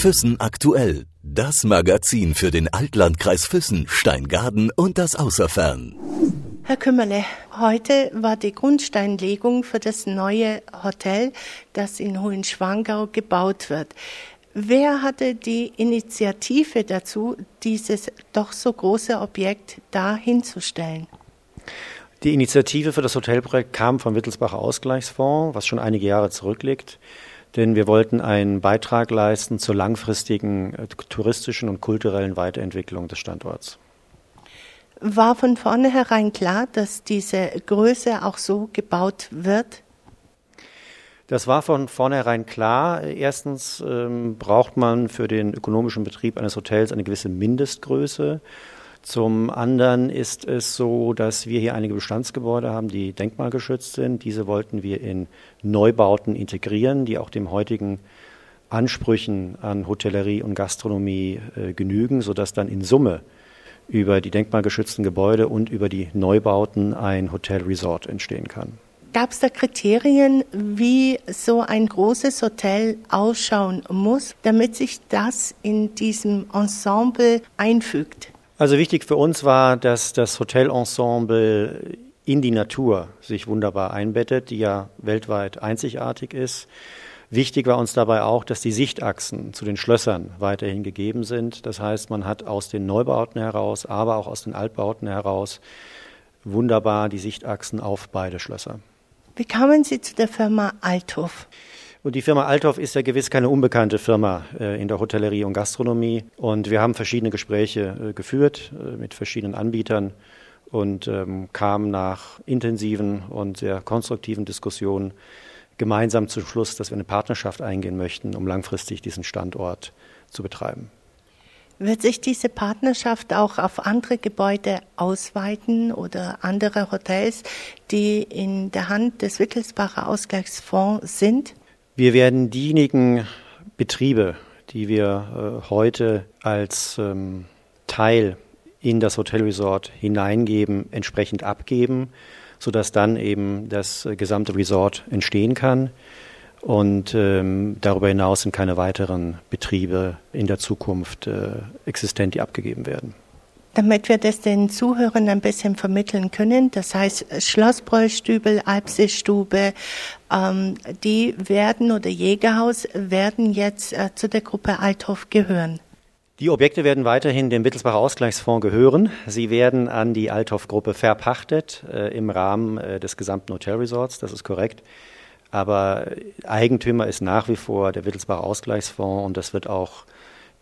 Füssen aktuell. Das Magazin für den Altlandkreis Füssen, Steingaden und das Außerfern. Herr Kümmerle, heute war die Grundsteinlegung für das neue Hotel, das in Hohenschwangau gebaut wird. Wer hatte die Initiative dazu, dieses doch so große Objekt da hinzustellen? Die Initiative für das Hotelprojekt kam vom Wittelsbacher Ausgleichsfonds, was schon einige Jahre zurückliegt. Denn wir wollten einen Beitrag leisten zur langfristigen äh, touristischen und kulturellen Weiterentwicklung des Standorts. War von vornherein klar, dass diese Größe auch so gebaut wird? Das war von vornherein klar. Erstens ähm, braucht man für den ökonomischen Betrieb eines Hotels eine gewisse Mindestgröße. Zum anderen ist es so, dass wir hier einige Bestandsgebäude haben, die denkmalgeschützt sind. Diese wollten wir in Neubauten integrieren, die auch dem heutigen Ansprüchen an Hotellerie und Gastronomie äh, genügen, sodass dann in Summe über die denkmalgeschützten Gebäude und über die Neubauten ein Hotel-Resort entstehen kann. Gab es da Kriterien, wie so ein großes Hotel ausschauen muss, damit sich das in diesem Ensemble einfügt? Also wichtig für uns war, dass das Hotelensemble in die Natur sich wunderbar einbettet, die ja weltweit einzigartig ist. Wichtig war uns dabei auch, dass die Sichtachsen zu den Schlössern weiterhin gegeben sind. Das heißt, man hat aus den Neubauten heraus, aber auch aus den Altbauten heraus wunderbar die Sichtachsen auf beide Schlösser. Wie kamen Sie zu der Firma Althoff? Und die Firma Althoff ist ja gewiss keine unbekannte Firma äh, in der Hotellerie und Gastronomie. Und wir haben verschiedene Gespräche äh, geführt äh, mit verschiedenen Anbietern und ähm, kamen nach intensiven und sehr konstruktiven Diskussionen gemeinsam zum Schluss, dass wir eine Partnerschaft eingehen möchten, um langfristig diesen Standort zu betreiben. Wird sich diese Partnerschaft auch auf andere Gebäude ausweiten oder andere Hotels, die in der Hand des Wittelsbacher Ausgleichsfonds sind? Wir werden diejenigen Betriebe, die wir äh, heute als ähm, Teil in das Hotelresort hineingeben, entsprechend abgeben, sodass dann eben das äh, gesamte Resort entstehen kann. Und ähm, darüber hinaus sind keine weiteren Betriebe in der Zukunft äh, existent, die abgegeben werden damit wir das den Zuhörern ein bisschen vermitteln können. Das heißt, Schlossbräustübel, Alpseestube, ähm, die werden oder Jägerhaus werden jetzt äh, zu der Gruppe Althoff gehören. Die Objekte werden weiterhin dem Wittelsbacher Ausgleichsfonds gehören. Sie werden an die Althoff-Gruppe verpachtet äh, im Rahmen äh, des gesamten Hotelresorts, das ist korrekt. Aber Eigentümer ist nach wie vor der Wittelsbacher Ausgleichsfonds und das wird auch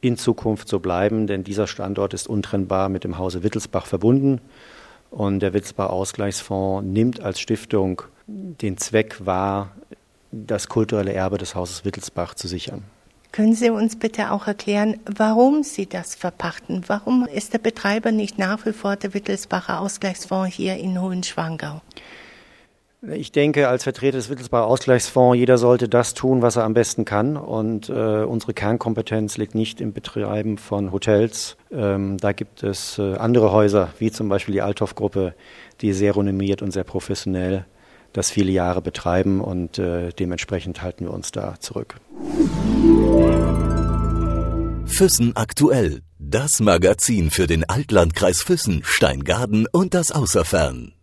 in Zukunft so bleiben, denn dieser Standort ist untrennbar mit dem Hause Wittelsbach verbunden. Und der Wittelsbach Ausgleichsfonds nimmt als Stiftung den Zweck wahr, das kulturelle Erbe des Hauses Wittelsbach zu sichern. Können Sie uns bitte auch erklären, warum Sie das verpachten? Warum ist der Betreiber nicht nach wie vor der Wittelsbacher Ausgleichsfonds hier in Hohenschwangau? Ich denke, als Vertreter des Wittelsbacher Ausgleichsfonds, jeder sollte das tun, was er am besten kann. Und äh, unsere Kernkompetenz liegt nicht im Betreiben von Hotels. Ähm, da gibt es äh, andere Häuser, wie zum Beispiel die Althoff-Gruppe, die sehr renommiert und sehr professionell das viele Jahre betreiben. Und äh, dementsprechend halten wir uns da zurück. Füssen aktuell. Das Magazin für den Altlandkreis Füssen, Steingaden und das Außerfern.